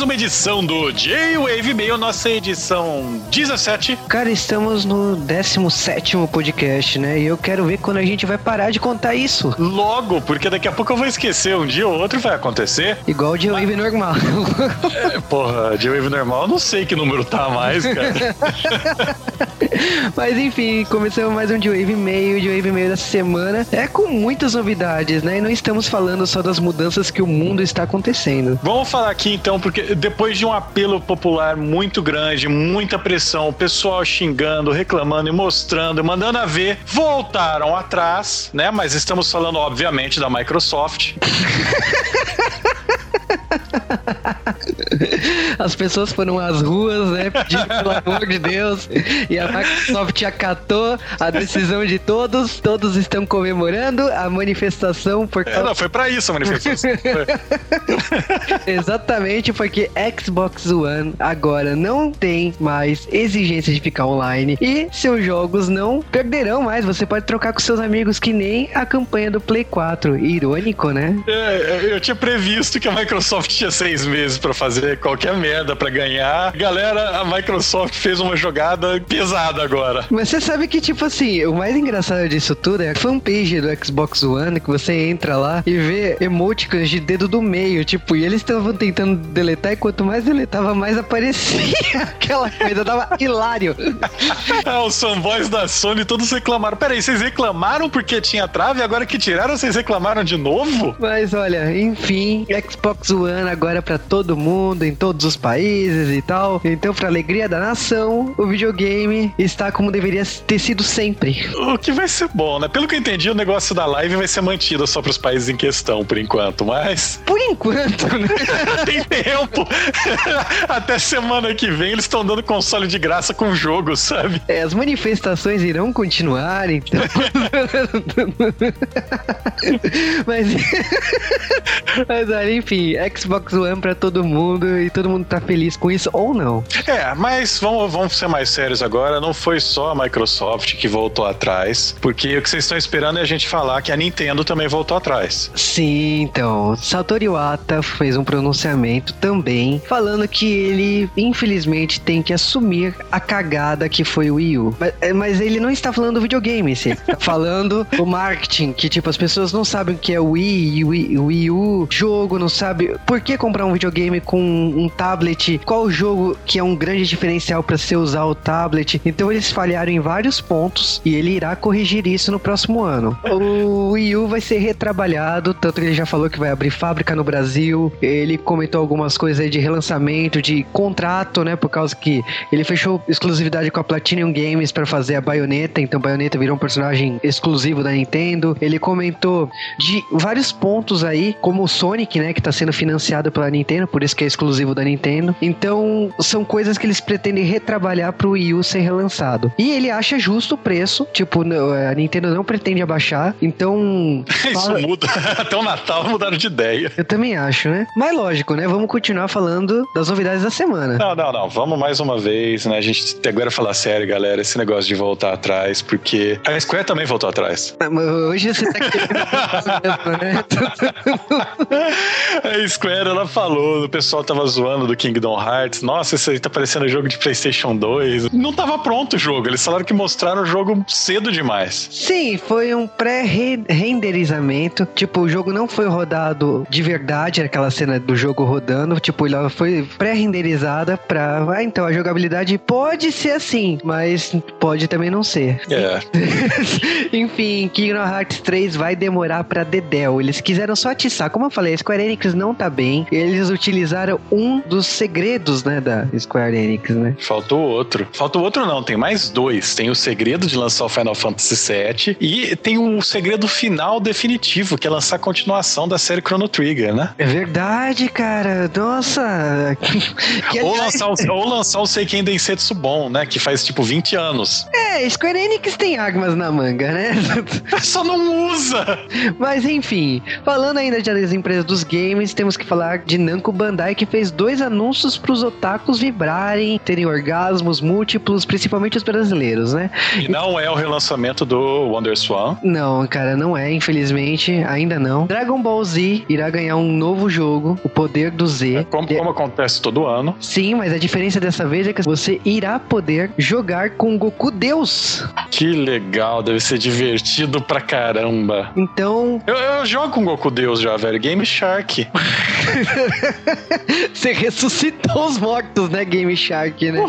mais uma edição do J-Wave Mail, nossa edição 17. Cara, estamos no 17 podcast, né? E eu quero ver quando a gente vai parar de contar isso. Logo, porque daqui a pouco eu vou esquecer, um dia ou outro vai acontecer. Igual o J-Wave normal. É, porra, J-Wave normal, eu não sei que número tá mais, cara. Mas enfim, começamos mais um J-Wave Mail, J-Wave Mail dessa semana. É com muitas novidades, né? E não estamos falando só das mudanças que o mundo está acontecendo. Vamos falar aqui então, porque depois de um apelo popular muito grande, muita pressão, o pessoal xingando, reclamando e mostrando, mandando a ver, voltaram atrás, né? Mas estamos falando, obviamente, da Microsoft. As pessoas foram às ruas, né? Pedindo pelo amor de Deus. E a Microsoft acatou a decisão de todos. Todos estão comemorando a manifestação por É, não, foi pra isso a manifestação. Exatamente, porque Xbox One agora não tem mais exigência de ficar online e seus jogos não perderão mais. Você pode trocar com seus amigos que nem a campanha do Play 4. Irônico, né? É, eu tinha previsto que a Microsoft tinha seis meses pra fazer qualquer merda pra ganhar. Galera, a Microsoft fez uma jogada pesada agora. Mas você sabe que, tipo assim, o mais engraçado disso tudo é a fanpage do Xbox One, que você entra lá e vê emoticons de dedo do meio, tipo, e eles estavam tentando deletar e quanto mais deletava, mais aparecia aquela coisa, dava hilário. Ah, os fanboys da Sony todos reclamaram. Peraí, vocês reclamaram porque tinha trave? Agora que tiraram, vocês reclamaram de novo? Mas olha, enfim, Xbox One agora pra todo mundo, em todos os países e tal. Então, pra alegria da nação, o videogame está como deveria ter sido sempre. O que vai ser bom, né? Pelo que eu entendi, o negócio da live vai ser mantido só pros países em questão, por enquanto, mas Por enquanto, né? tem tempo. Até semana que vem eles estão dando console de graça com jogo, sabe? É, as manifestações irão continuar, então. mas, mas enfim, Xbox One pra todo mundo e todo mundo tá feliz com isso ou não. É, mas vamos, vamos ser mais sérios agora. Não foi só a Microsoft que voltou atrás, porque o que vocês estão esperando é a gente falar que a Nintendo também voltou atrás. Sim, então, Satoru Iwata fez um pronunciamento também falando que ele, infelizmente, tem que assumir a cagada que foi o Wii U. Mas, é, mas ele não está falando do videogame, sim. Está falando do marketing, que tipo, as pessoas não sabem o que é o Wii, o Wii, o Wii U, jogo, não sabe por que comprar um videogame com um tablet, qual o jogo que é um grande diferencial para você usar o tablet. Então eles falharam em vários pontos e ele irá corrigir isso no próximo ano. O Wii U vai ser retrabalhado, tanto que ele já falou que vai abrir fábrica no Brasil. Ele comentou algumas coisas aí de relançamento, de contrato, né? Por causa que ele fechou exclusividade com a Platinum Games para fazer a Bayonetta, então Bayonetta virou um personagem exclusivo da Nintendo. Ele comentou de vários pontos aí, como o Sonic, né, que tá sendo financiado pela Nintendo, por isso que é exclusivo da Nintendo. Então, são coisas que eles pretendem retrabalhar pro Wii U ser relançado. E ele acha justo o preço, tipo, não- a Nintendo não pretende abaixar, então... Isso fala- muda. Até o Natal mudaram de ideia. Eu também acho, né? Mas lógico, né? Vamos continuar falando das novidades da semana. Não, não, não. Vamos mais uma vez, né? A gente agora falar sério, galera, esse negócio de voltar atrás, porque a Square também voltou atrás. Ah, Hoje você tá querendo né? A Square, ela falou, o pessoal tava zoando do Kingdom Hearts. Nossa, isso aí tá parecendo jogo de PlayStation 2. Não tava pronto o jogo. Eles falaram que mostraram o jogo cedo demais. Sim, foi um pré-renderizamento. Tipo, o jogo não foi rodado de verdade, aquela cena do jogo rodando. Tipo, ela foi pré-renderizada pra. Ah, então a jogabilidade pode ser assim, mas pode também não ser. É. Enfim, Kingdom Hearts 3 vai demorar pra Dedel. Eles quiseram só atiçar. Como eu falei, a Square Enix não tá bem. Eles utilizaram um dos segredos, né, da Square Enix, né? Faltou outro. Faltou outro não, tem mais dois. Tem o segredo de lançar o Final Fantasy VII e tem o segredo final definitivo, que é lançar a continuação da série Chrono Trigger, né? É verdade, cara. Nossa. Que, Ou aliás, lançar, o, ou lançar o Seiken Densetsu Bom, né? Que faz tipo 20 anos. É, Square Enix tem armas na manga, né? Só não usa! Mas enfim, falando ainda das empresas dos games, temos que falar falar de Namco Bandai, que fez dois anúncios pros otakus vibrarem, terem orgasmos múltiplos, principalmente os brasileiros, né? E não é o relançamento do Wonder Swan. Não, cara, não é, infelizmente, ainda não. Dragon Ball Z irá ganhar um novo jogo, o Poder do Z. É como, como acontece todo ano. Sim, mas a diferença dessa vez é que você irá poder jogar com Goku Deus. Que legal, deve ser divertido pra caramba. Então, Eu, eu jogo com Goku Deus já, velho. Game Shark. você ressuscitou os mortos, né, Game Shark, né?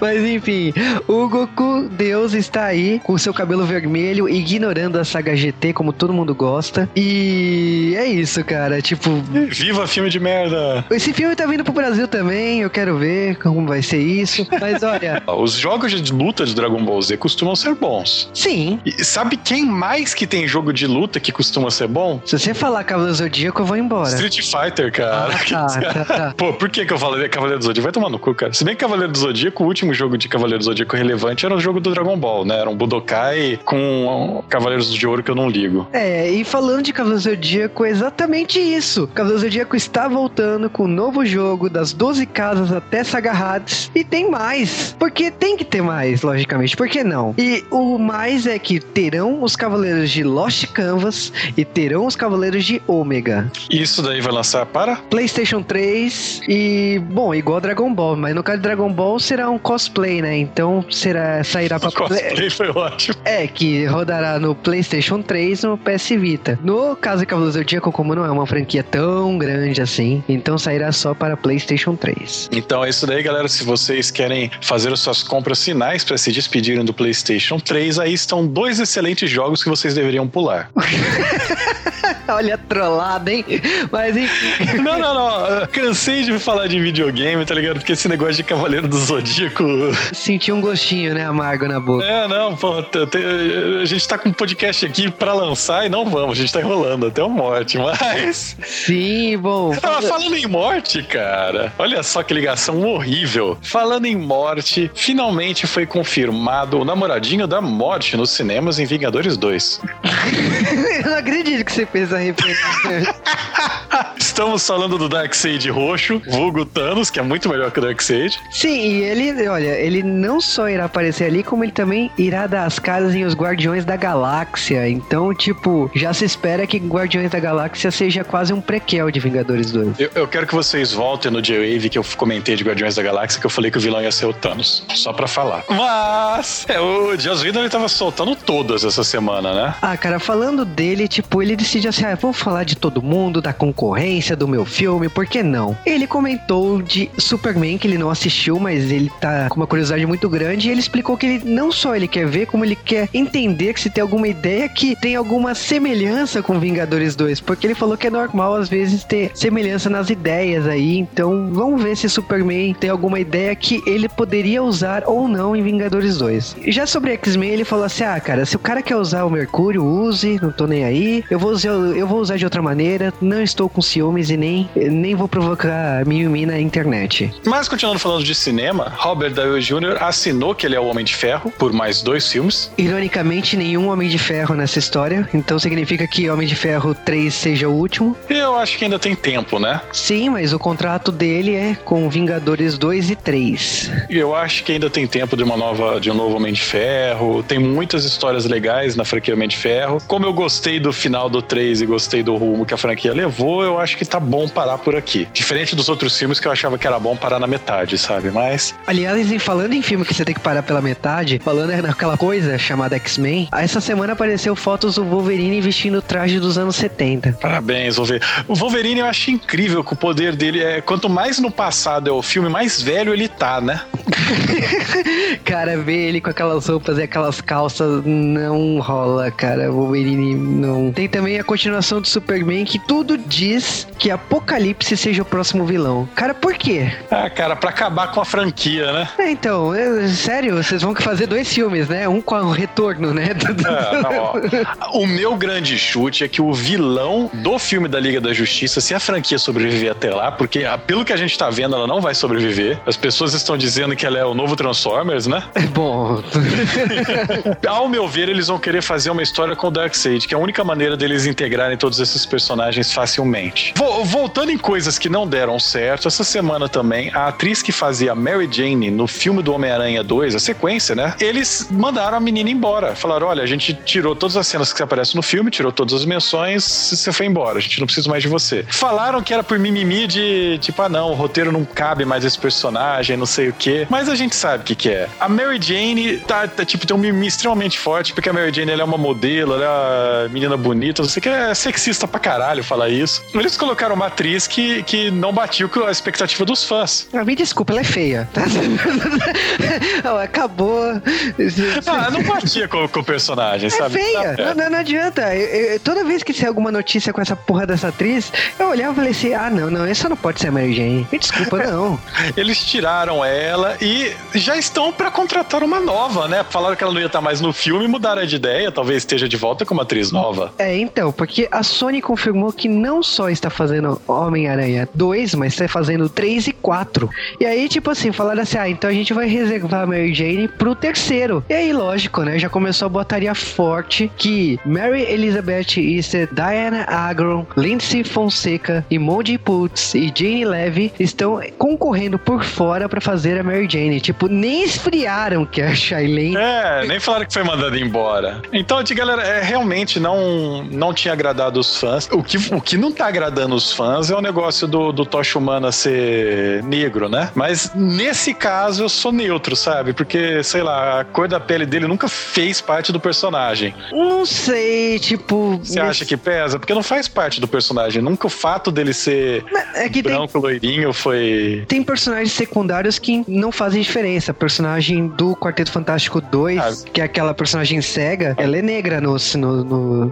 Mas enfim, o Goku Deus está aí com seu cabelo vermelho, ignorando a saga GT, como todo mundo gosta. E é isso, cara. Tipo, Viva filme de merda! esse filme tá vindo pro Brasil também, eu quero ver como vai ser isso. Mas olha, Os jogos de luta de Dragon Ball Z costumam ser bons. sim. E sabe quem mais que tem jogo de luta que costuma ser bom? Se você falar Cavaleiro Zodíaco, eu vou embora. Street Fighter, cara. Ah, tá, tá, tá. Pô, por que, que eu falei Cavaleiro do Zodíaco? Vai tomar no cu, cara. Se bem que Cavaleiro do Zodíaco, o último jogo de Cavaleiro do Zodíaco relevante era o jogo do Dragon Ball, né? Era um Budokai com Cavaleiros de Ouro que eu não ligo. É, e falando de Cavaleiro Zodíaco, é exatamente isso. Cavaleiro Zodíaco está voltando com um novo jogo das 12 casas até Saga Hades. E tem mais. Porque tem que ter mais, logicamente. Por que não? E o mais é que terão os Cavaleiros de Lost Canvas e terão os Cavaleiros de Ômega. Isso daí vai lançar para? PlayStation 3 e, bom, igual Dragon Ball, mas no caso de Dragon Ball será um cosplay, né? Então será sairá pra O cosplay foi ótimo. é, que rodará no PlayStation 3 no PS Vita. No caso de Cavaleiros do Zodíaco, como não é uma franquia tão grande assim, então sairá só para PlayStation 3. Então é isso daí, galera. Se vocês querem fazer as suas compras finais para se despedirem do PlayStation 3, aí estão dois excelentes jogos que vocês deveriam pular. Olha trollada, hein? Mas enfim. Não, não, não. Cansei de falar de videogame, tá ligado? Porque esse negócio de Cavaleiro do Zodíaco. Senti um gostinho, né, amargo na boca. É, não, pô, a gente tá com um podcast aqui pra lançar e não vamos, a gente tá enrolando até o morte, mas. Sim, bom. Ah, falando em morte, cara, olha só que ligação horrível. Falando em morte, finalmente foi confirmado o namoradinho da morte nos cinemas em Vingadores 2. Eu não acredito que você fez referência. Estamos falando do Darkseid roxo, vulgo Thanos, que é muito melhor que o Darkseid. Sim, e ele, olha, ele não só irá aparecer ali, como ele também irá dar as caras em Os Guardiões da Galáxia. Então, tipo, já se espera que Guardiões da Galáxia seja quase um prequel de Vingadores 2. Eu, eu quero que vocês voltem no J-Wave que eu comentei de Guardiões da Galáxia, que eu falei que o vilão ia ser o Thanos. Só pra falar. Mas, é, o Joss Whedon ele tava soltando todas essa semana, né? Ah, cara, falando dele, tipo, ele decide assim, ah, vamos falar de todo mundo, da concorrência do meu filme, por que não? Ele comentou de Superman, que ele não assistiu, mas ele tá com uma curiosidade muito grande, e ele explicou que ele não só ele quer ver, como ele quer entender que se tem alguma ideia que tem alguma semelhança com Vingadores 2, porque ele falou que é normal às vezes ter semelhança nas ideias aí, então vamos ver se Superman tem alguma ideia que ele poderia usar ou não em Vingadores 2. Já sobre X-Men, ele falou assim: ah, cara, se o cara quer usar o Mercúrio, use, não tô nem aí. Eu vou usar, eu vou usar de outra maneira, não estou com ciúmes e nem, nem vou provocar mimimi na internet. Mas continuando falando de cinema, Robert Downey Jr. assinou que ele é o Homem de Ferro por mais dois filmes. Ironicamente, nenhum Homem de Ferro nessa história, então significa que Homem de Ferro 3 seja o último. Eu acho que ainda tem tempo, né? Sim, mas o contrato dele é com Vingadores 2 e 3. E eu acho que ainda tem tempo de uma nova, de um novo Homem de Ferro. Tem muitas histórias legais na franquia Homem de Ferro. Como eu gostei do final do 3 e gostei do rumo que a franquia levou, eu acho que tá bom parar por aqui. Diferente dos outros filmes que eu achava que era bom parar na metade, sabe? Mas Aliás, em falando em filme que você tem que parar pela metade, falando naquela coisa chamada X-Men, essa semana apareceu fotos do Wolverine vestindo o traje dos anos 70. Parabéns, Wolverine. O Wolverine eu acho incrível que o poder dele é. Quanto mais no passado é o filme, mais velho ele tá, né? cara, ver ele com aquelas roupas e aquelas calças não rola, cara. Wolverine não. Tem também a continuação do Superman que tudo diz que Apocalipse seja o próximo vilão. Cara, por quê? Ah, cara, pra acabar com a franquia, né? É, então, é, sério, vocês vão fazer dois filmes, né? Um com o retorno, né? É, ó. O meu grande chute é que o vilão do filme da Liga da Justiça, se a franquia sobreviver até lá, porque ah, pelo que a gente tá vendo, ela não vai sobreviver. As pessoas estão dizendo dizendo que ela é o novo Transformers, né? É bom. Ao meu ver, eles vão querer fazer uma história com o Darkseid, que é a única maneira deles integrarem todos esses personagens facilmente. Voltando em coisas que não deram certo, essa semana também, a atriz que fazia Mary Jane no filme do Homem-Aranha 2, a sequência, né? Eles mandaram a menina embora. Falaram: olha, a gente tirou todas as cenas que aparecem no filme, tirou todas as menções, você foi embora, a gente não precisa mais de você. Falaram que era por mimimi de tipo, ah não, o roteiro não cabe mais esse personagem, não sei o quê. Mas a gente sabe o que, que é. A Mary Jane tá, tá, tipo, tem um mimimi extremamente forte, porque a Mary Jane ela é uma modelo, ela é uma menina bonita, não sei o que, é sexista pra caralho falar isso. Eles colocaram uma atriz que, que não batiu com a expectativa dos fãs. Ah, me desculpa, ela é feia. Acabou. Ah, não batia com, com o personagem, é sabe? Feia. Tá, não, não, adianta. Eu, eu, toda vez que sai alguma notícia com essa porra dessa atriz, eu olhava e falei assim: ah, não, não, essa não pode ser a Mary Jane. Me desculpa, não. Eles tiraram ela e já estão para contratar uma nova, né? Falaram que ela não ia estar mais no filme, mudaram de ideia, talvez esteja de volta como atriz nova. É, então, porque a Sony confirmou que não só está fazendo Homem-Aranha 2, mas está fazendo 3 e 4. E aí, tipo assim, falaram assim: ah, então a gente vai reservar Mary Jane pro terceiro. E aí, lógico, né? Já começou a botaria forte que Mary Elizabeth Easter, Diana Agron, Lindsay Fonseca, Emoji Putz e Jane Levy estão concorrendo por fora para fazer a Mary Jane. Tipo, nem esfriaram que a Shailene. É, nem falaram que foi mandada embora. Então, galera, é, realmente não, não tinha agradado os fãs. O que, o que não tá agradando os fãs é o negócio do, do Tocha Humana ser negro, né? Mas nesse caso eu sou neutro, sabe? Porque, sei lá, a cor da pele dele nunca fez parte do personagem. Não sei, tipo. Você nesse... acha que pesa? Porque não faz parte do personagem. Nunca o fato dele ser é branco, tem... loirinho foi. Tem personagens secundários que não fazem diferença. A personagem do Quarteto Fantástico 2, ah. que é aquela personagem cega, ela é negra no, no,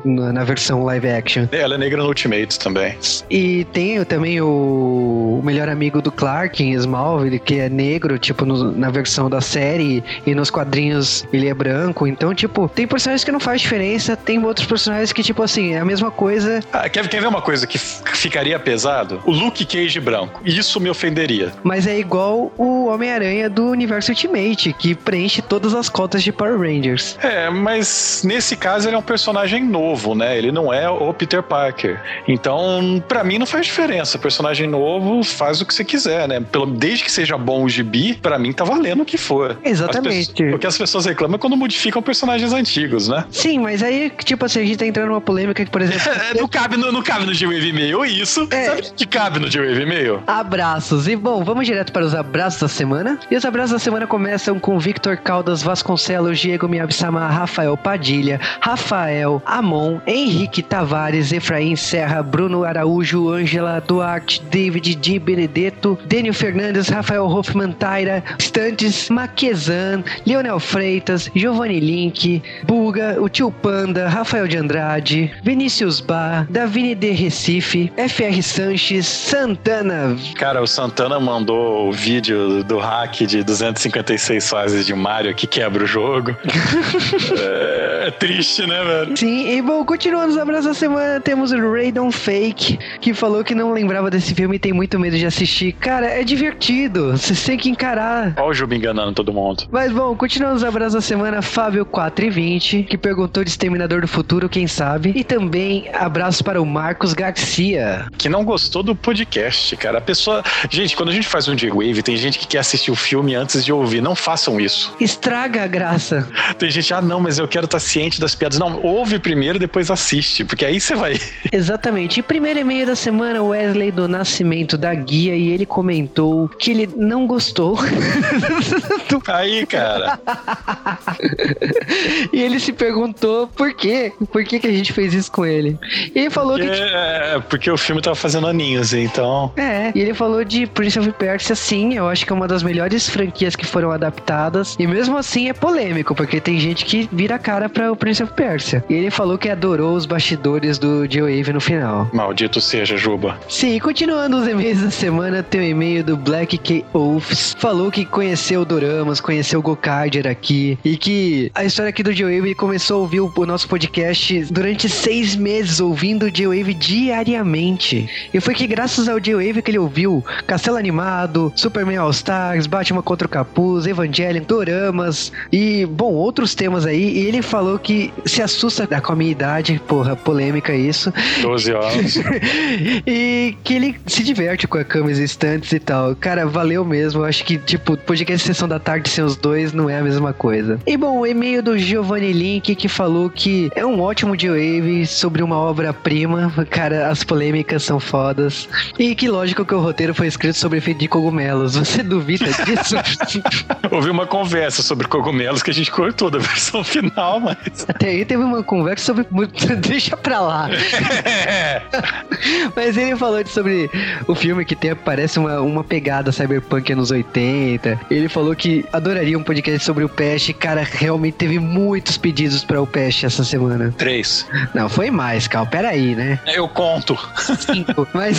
no, na versão live action. Ela é negra no Ultimates também. E tem também o, o melhor amigo do Clark em Smallville, que é negro, tipo, no, na versão da série, e nos quadrinhos ele é branco. Então, tipo, tem personagens que não faz diferença, tem outros personagens que, tipo assim, é a mesma coisa. Ah, quer, quer ver uma coisa que ficaria pesado? O Luke Cage branco. Isso me ofenderia. Mas é igual o Homem-Aranha do universo Ultimate, que preenche todas as cotas de Power Rangers. É, mas nesse caso ele é um personagem novo, né? Ele não é o Peter Parker. Então, para mim não faz diferença. Personagem novo faz o que você quiser, né? Pelo, desde que seja bom o gibi, para mim tá valendo o que for. Exatamente. Porque as pessoas reclamam quando modificam personagens antigos, né? Sim, mas aí, tipo assim, a gente tá entrando numa polêmica que, por exemplo. não, cabe no, não cabe no G-Wave e-mail isso. É. Sabe que cabe no G-Wave e-mail? Abraços. E bom, vamos direto para os abraços da semana. E os abraços da semana começam com Victor Caldas Vasconcelos, Diego Miabsama, Rafael Padilha, Rafael Amon, Henrique Tavares, Efraim Serra, Bruno Araújo, Ângela Duarte, David Di Benedetto, Dênio Fernandes, Rafael Hoffman Taira, Stantes, Maquezan, Leonel Freitas, Giovanni Link, Buga, o Tio Panda, Rafael de Andrade, Vinícius Bar, Davine de Recife, FR Sanches, Santana. Cara, o Santana mandou o vídeo do hack de 256 fases de Mario que quebra o jogo. é, é, triste, né, velho? Sim, e bom, continuando os abraços da semana, temos o Raydon Fake, que falou que não lembrava desse filme e tem muito medo de assistir. Cara, é divertido, você tem que encarar. Olha o Ju me enganando todo mundo. Mas bom, continuando os abraços da semana, Fábio 4 e 20, que perguntou de Exterminador do Futuro, quem sabe. E também abraços para o Marcos Garcia. Que não gostou do podcast, cara. A pessoa. Gente, quando a gente faz um J-Wave, tem gente que quer assistir o filme antes de ouvir. Não façam isso. Estraga a graça. Tem gente, ah, não, mas eu quero estar ciente das piadas. Não, ouve primeiro, depois assiste, porque aí você vai. Exatamente. E primeiro e-mail da semana, Wesley do Nascimento da Guia, e ele comentou que ele não gostou. aí, cara. e ele se perguntou por quê? Por que, que a gente fez isso com ele? E ele falou porque, que. É, porque o filme tava fazendo aninhos, então. É, e ele falou de Prince of Persia, sim, eu acho que é uma das melhores franquias que foram adaptadas. E mesmo assim é polêmico, porque tem gente que vira a cara pra pra o Prince of Persia. E ele falou que adorou os bastidores do J-Wave no final. Maldito seja, Juba. Sim, continuando os e-mails da semana, tem o um e-mail do Black K. Oaths. Falou que conheceu Doramas, conheceu o Gokarder aqui. E que a história aqui do J-Wave, começou a ouvir o, o nosso podcast durante seis meses, ouvindo o J-Wave diariamente. E foi que graças ao J-Wave que ele ouviu Castelo Animado, Superman All Stars, Batman contra o Capuz, Evangelion, Doramas e, bom, outros temas aí. E ele falou que se assusta com a minha idade, porra, polêmica isso. 12 anos. e que ele se diverte com a cama existentes e tal. Cara, valeu mesmo. Acho que, tipo, podcast Sessão da Tarde sem os dois não é a mesma coisa. E, bom, o e-mail do Giovanni Link que falou que é um ótimo J-Wave sobre uma obra-prima. Cara, as polêmicas são fodas. E que lógico que o roteiro foi escrito sobre efeito de cogumelos. Você duvida disso? Houve uma conversa sobre cogumelos que a gente cortou da versão final, mas. Até aí teve uma conversa sobre. Deixa pra lá. mas ele falou sobre o filme que tem, parece uma, uma pegada cyberpunk anos 80. Ele falou que adoraria um podcast sobre o Pest. Cara, realmente teve muitos pedidos para o Pest essa semana. Três. Não, foi mais, Cal. Peraí, né? Eu conto. Cinco. Mas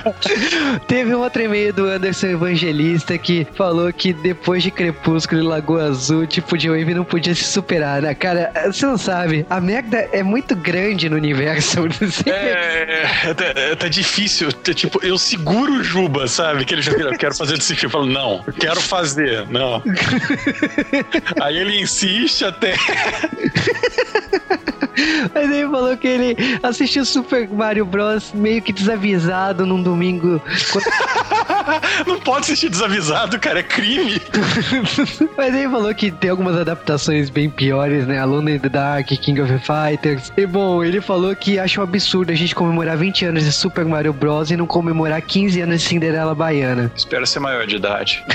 teve um outro e-mail do Anderson Evangelista que falou que depois de Crepúsculo e Lagoa Azul, tipo, de Wave não podia se superar, né? Cara, você não sabe, a merda é muito grande no universo. É, é, é, tá difícil. Tipo, eu seguro o Juba, sabe? Que ele já vira, eu quero fazer desse filme. Eu falo, não, quero fazer, não. Aí ele insiste até. Mas ele falou que ele assistiu Super Mario Bros. meio que desavisado num domingo. Não pode assistir desavisado, cara, é crime. Mas ele falou que tem algumas adaptações bem piores, né? Alone in the Dark, King of Fighters. E bom, ele falou que acha um absurdo a gente comemorar 20 anos de Super Mario Bros. e não comemorar 15 anos de Cinderela Baiana. Espero ser maior de idade.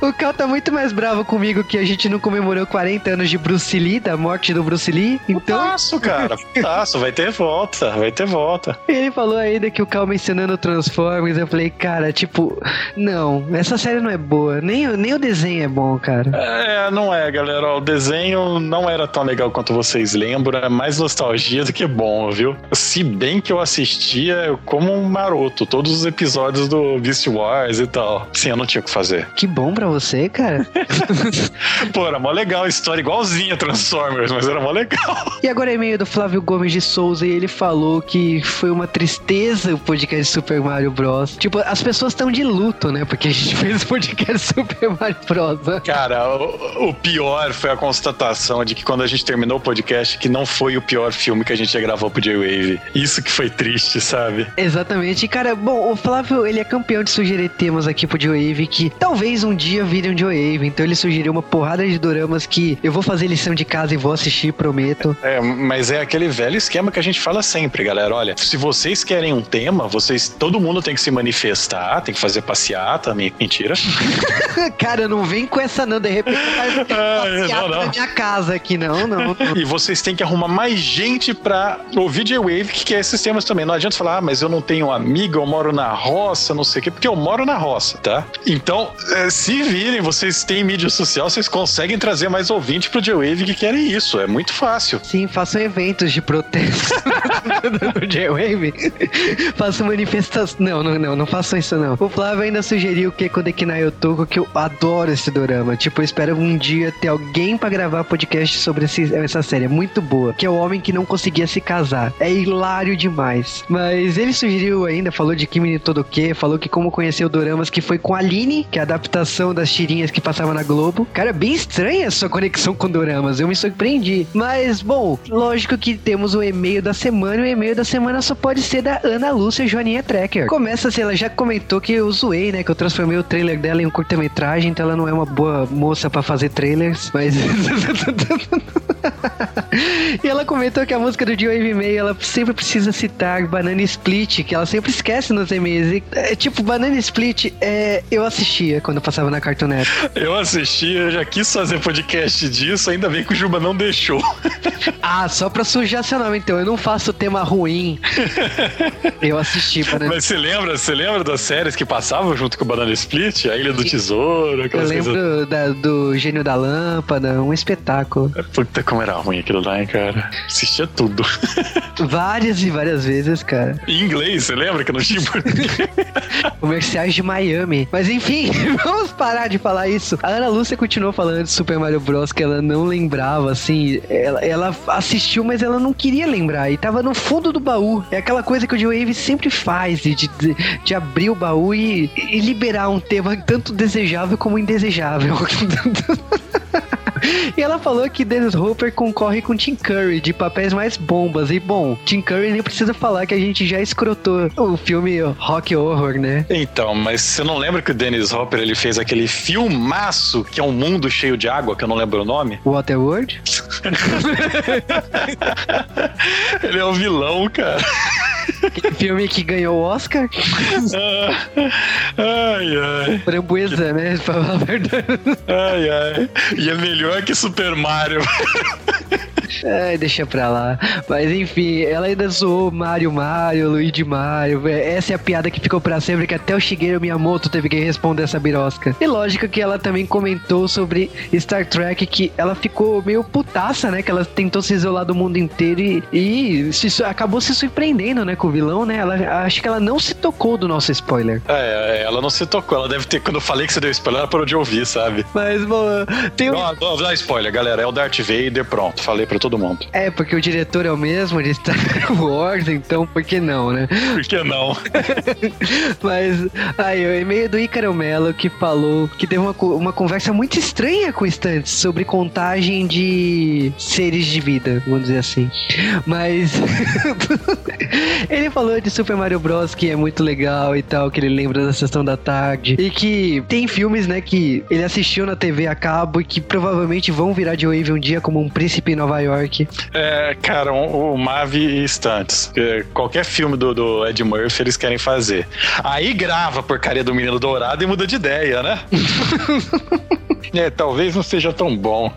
o Cal tá muito mais bravo comigo que a gente não comemorou 40 anos de Bruce Lee, da morte do Bruce Lee. Então. Putaço, cara. Putaço, vai ter volta, vai ter volta. Ele falou ainda que o Cal mencionando Transformers, eu falei, cara, tipo, não, essa série não é boa. Nem, nem o desenho é bom, cara. É, não é, galera. O desenho não era tão legal quanto vocês lembram. É mais nostalgia do que bom, viu? Se bem que eu assistia como um maroto, todos os episódios do Beast Wars e tal. Sim, eu não tinha o que fazer. Que bom pra você, cara. Pô, era mó legal a história, igualzinha Transformers, mas era mó legal. E agora é e-mail do Flávio Gomes de Souza e ele falou que foi uma tristeza o podcast Super Mario Bros. Tipo, as pessoas estão de luto, né? Porque a gente fez o podcast Super Mario Bros. Né? Cara, o, o, pior foi a constatação de que quando a gente terminou o podcast, que não foi o pior filme que a gente já gravou pro J-Wave. Isso que foi triste, sabe? Exatamente. E, cara, bom, o Flávio, ele é campeão de sugerir temas aqui pro J-Wave que talvez um dia virem um J-Wave. Então ele sugeriu uma porrada de doramas que eu vou fazer lição de casa e vou assistir, prometo. É, mas é aquele velho esquema que a gente fala sempre, galera. Olha, se vocês querem um tema, vocês. Todo mundo tem que se manifestar, tem que fazer passeata. Mentira. Cara, não vem com essa, não. De repente, passeata não, não. na minha casa aqui, não, não. E vocês têm que arrumar mais gente pra ouvir J-Wave que quer esses temas também. Não adianta falar, ah, mas eu não tenho amigo, eu moro na roça, não sei o quê, porque eu moro na roça, tá? Então, é, se virem, vocês têm mídia social, vocês conseguem trazer mais ouvinte pro J-Wave que querem isso. É muito fácil. Sim, façam eventos de protesto do J-Wave. façam manifestações. Não, não, não, não façam isso não. O Flávio ainda sugeriu o Keko de Kinayotoko, que eu adoro esse dorama. Tipo, eu espero um dia ter alguém para gravar podcast sobre esse, essa série. É muito boa. Que é o homem que não conseguia se casar. É hilário demais. Mas ele sugeriu ainda, falou de Kimi todo que, falou que como conheceu doramas que foi com a Aline, que é a adaptação das tirinhas que passava na Globo. Cara, bem estranha a sua conexão com doramas. Eu me surpreendi. Mas, bom, lógico que temos o e-mail da semana. E o e-mail da semana só pode ser da Ana Lúcia Joaninha Trekker. Começa se ela já comentou que eu zoei, né? Que eu transformei o trailer dela em um curta-metragem, então ela não é uma boa moça para fazer trailers, mas. e ela comentou que a música do Joe May, ela sempre precisa citar Banana Split, que ela sempre esquece nos e-mails. E, é, tipo, Banana Split, é, eu assistia quando passava na Cartoon Network. Eu assistia, já quis fazer podcast disso, ainda bem que o Juba não deixou. ah, só pra sujar seu nome, então. Eu não faço tema ruim. eu assisti Banana Mas você lembra, você lembra das séries que passavam junto com o Banana Split? A Ilha do Tesouro, Eu lembro coisas... da, do Gênio da Lâmpada, um espetáculo. Puta, como era ruim aquilo lá, hein, cara. Assistia tudo. várias e várias vezes, cara. Em inglês, você lembra que não tinha Comerciais de Miami. Mas enfim, vamos parar de falar isso. A Ana Lúcia continuou falando de Super Mario Bros. que ela não lembrava, assim. Ela, ela assistiu, mas ela não queria lembrar. E tava no fundo do baú. É aquela coisa que o Joe Wave sempre faz, de, de, de abrir o baú e, e liberar um tema tanto desejável como indesejável. E ela falou que Dennis Hopper concorre com Tim Curry de papéis mais bombas. E bom, Tim Curry nem precisa falar que a gente já escrotou o filme Rock Horror, né? Então, mas você não lembra que o Dennis Hopper ele fez aquele filmaço que é um mundo cheio de água, que eu não lembro o nome? Waterworld? ele é um vilão, cara. Filme que ganhou o Oscar? ai, ai. Framboesa, né? Pra falar a verdade. Ai, ai. E é melhor que Super Mario. Ai, deixa pra lá. Mas enfim, ela ainda zoou Mario Mario, Luigi Mario. Essa é a piada que ficou pra sempre, que até o Shigeru Miyamoto teve que responder essa birosca. E lógico que ela também comentou sobre Star Trek, que ela ficou meio putaça, né? Que ela tentou se isolar do mundo inteiro e, e se, acabou se surpreendendo, né? Com o vilão, né? Ela, acho que ela não se tocou do nosso spoiler. É, é ela não se tocou. Ela deve ter, quando eu falei que você deu spoiler, ela parou de ouvir, sabe? Mas, bom, tem um... Não, não, dá spoiler, galera. É o Darth Vader, pronto. Falei pra todo mundo. É, porque o diretor é o mesmo de Star Wars, então por que não, né? Por que não? Mas, aí, o e-mail do Ícaro Mello que falou que teve uma, uma conversa muito estranha com o Stunts sobre contagem de seres de vida, vamos dizer assim. Mas ele falou de Super Mario Bros. que é muito legal e tal, que ele lembra da sessão da tarde. E que tem filmes, né, que ele assistiu na TV a cabo e que provavelmente vão virar de Wave um dia como um príncipe em Nova York. É, cara, o, o Mavi e Stunts. Qualquer filme do, do Ed Murphy eles querem fazer. Aí grava a porcaria do Menino Dourado e muda de ideia, né? É, talvez não seja tão bom.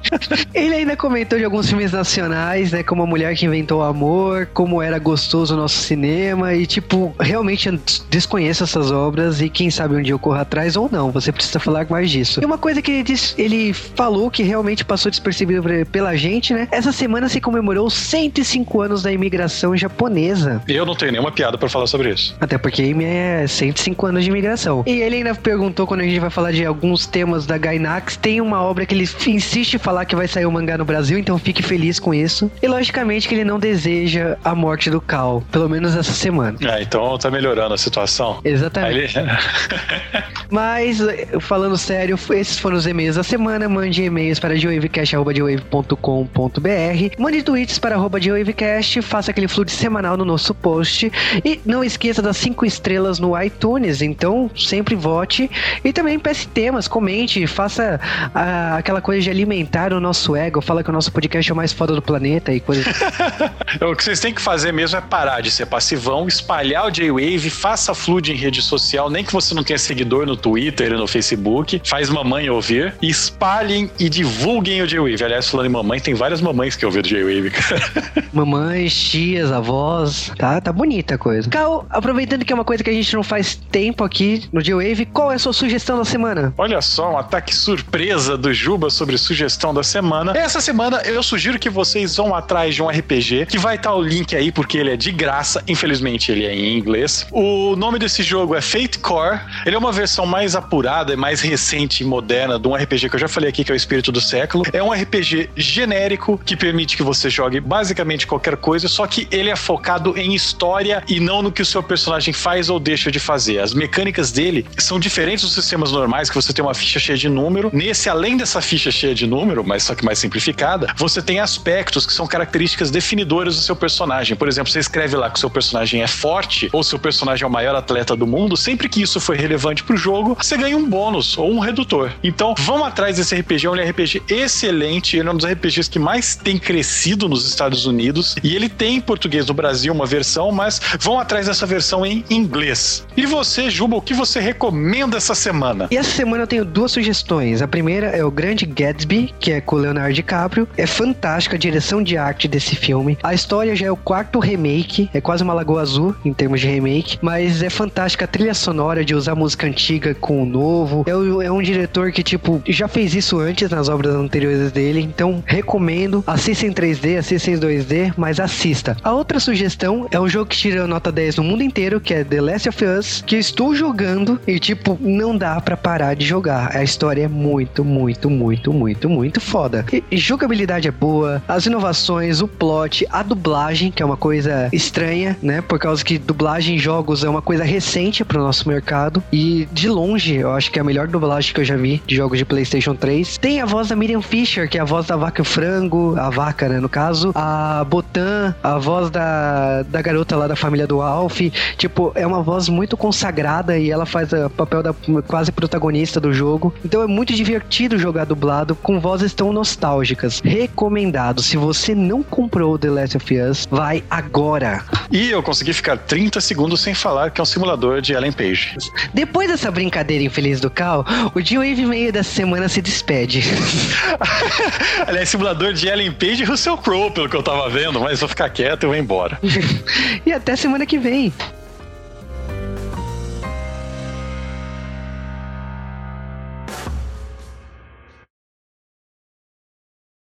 Ele ainda comentou de alguns filmes nacionais, né? Como A Mulher que Inventou o Amor, como era gostoso o nosso cinema. E, tipo, realmente desconheço essas obras e quem sabe um dia eu corro atrás ou não. Você precisa falar mais disso. E uma coisa que ele, disse, ele falou que realmente passou despercebido pela gente, né? Essa semana se comemorou 105 anos da imigração japonesa. Eu não tenho nenhuma piada para falar sobre isso. Até porque é 105 anos de imigração. E ele ainda perguntou quando a gente vai falar de alguns temas da Gainax tem uma obra que ele insiste em falar que vai sair o um mangá no Brasil, então fique feliz com isso. E logicamente que ele não deseja a morte do Cal, pelo menos essa semana. É, então tá melhorando a situação. Exatamente. Ele... Mas, falando sério, esses foram os e-mails da semana. Mande e-mails para geowavecast.com.br Mande tweets para geowavecast, faça aquele fluxo semanal no nosso post. E não esqueça das cinco estrelas no iTunes, então sempre vote. E também peça temas, comente, faça a, aquela coisa de alimentar o nosso ego, fala que o nosso podcast é o mais foda do planeta e coisas. o que vocês têm que fazer mesmo é parar de ser passivão, espalhar o J-Wave, faça flood em rede social, nem que você não tenha seguidor no Twitter e no Facebook, faz mamãe ouvir, espalhem e divulguem o J-Wave. Aliás, falando em mamãe, tem várias mamães que ouviram o J-Wave, cara. Mamães, tias, avós, tá, tá bonita a coisa. Cal, aproveitando que é uma coisa que a gente não faz tempo aqui no J-Wave, qual é a sua sugestão da semana? Olha só, um ataque surpresa surpresa do Juba sobre sugestão da semana. Essa semana eu sugiro que vocês vão atrás de um RPG que vai estar o link aí porque ele é de graça. Infelizmente ele é em inglês. O nome desse jogo é Fate Core. Ele é uma versão mais apurada mais recente e moderna de um RPG que eu já falei aqui que é o Espírito do Século. É um RPG genérico que permite que você jogue basicamente qualquer coisa, só que ele é focado em história e não no que o seu personagem faz ou deixa de fazer. As mecânicas dele são diferentes dos sistemas normais que você tem uma ficha cheia de número nesse, além dessa ficha cheia de número, mas só que mais simplificada, você tem aspectos que são características definidoras do seu personagem. Por exemplo, você escreve lá que o seu personagem é forte ou seu personagem é o maior atleta do mundo, sempre que isso foi relevante pro jogo, você ganha um bônus ou um redutor. Então, vamos atrás desse RPG, é um RPG excelente, ele é um dos RPGs que mais tem crescido nos Estados Unidos e ele tem em português no Brasil uma versão, mas vão atrás dessa versão em inglês. E você, Juba, o que você recomenda essa semana? E essa semana eu tenho duas sugestões. A primeira é o Grande Gatsby, que é com o Leonardo DiCaprio. É fantástica a direção de arte desse filme. A história já é o quarto remake, é quase uma Lagoa Azul em termos de remake, mas é fantástica a trilha sonora de usar música antiga com o novo. É, é um diretor que, tipo, já fez isso antes nas obras anteriores dele, então recomendo. Assista em 3D, assista em 2D, mas assista. A outra sugestão é um jogo que tira nota 10 no mundo inteiro, que é The Last of Us, que estou jogando e, tipo, não dá para parar de jogar. A história é muito, muito, muito, muito, muito foda. E, jogabilidade é boa, as inovações, o plot, a dublagem, que é uma coisa estranha, né? Por causa que dublagem em jogos é uma coisa recente pro nosso mercado. E de longe, eu acho que é a melhor dublagem que eu já vi de jogos de PlayStation 3. Tem a voz da Miriam Fisher, que é a voz da vaca e o frango, a vaca, né, no caso. A Botan, a voz da, da garota lá da família do Alf. Tipo, é uma voz muito consagrada e ela faz o papel da quase protagonista do jogo. Então é muito divertido jogar dublado com vozes tão nostálgicas. Recomendado. Se você não comprou The Last of Us, vai agora. E eu consegui ficar 30 segundos sem falar que é um simulador de Ellen Page. Depois dessa brincadeira infeliz do Cal, o Dia Wave meio dessa semana se despede. Aliás, simulador de Ellen Page e Russell Crowe, pelo que eu tava vendo, mas vou ficar quieto e vou embora. e até semana que vem.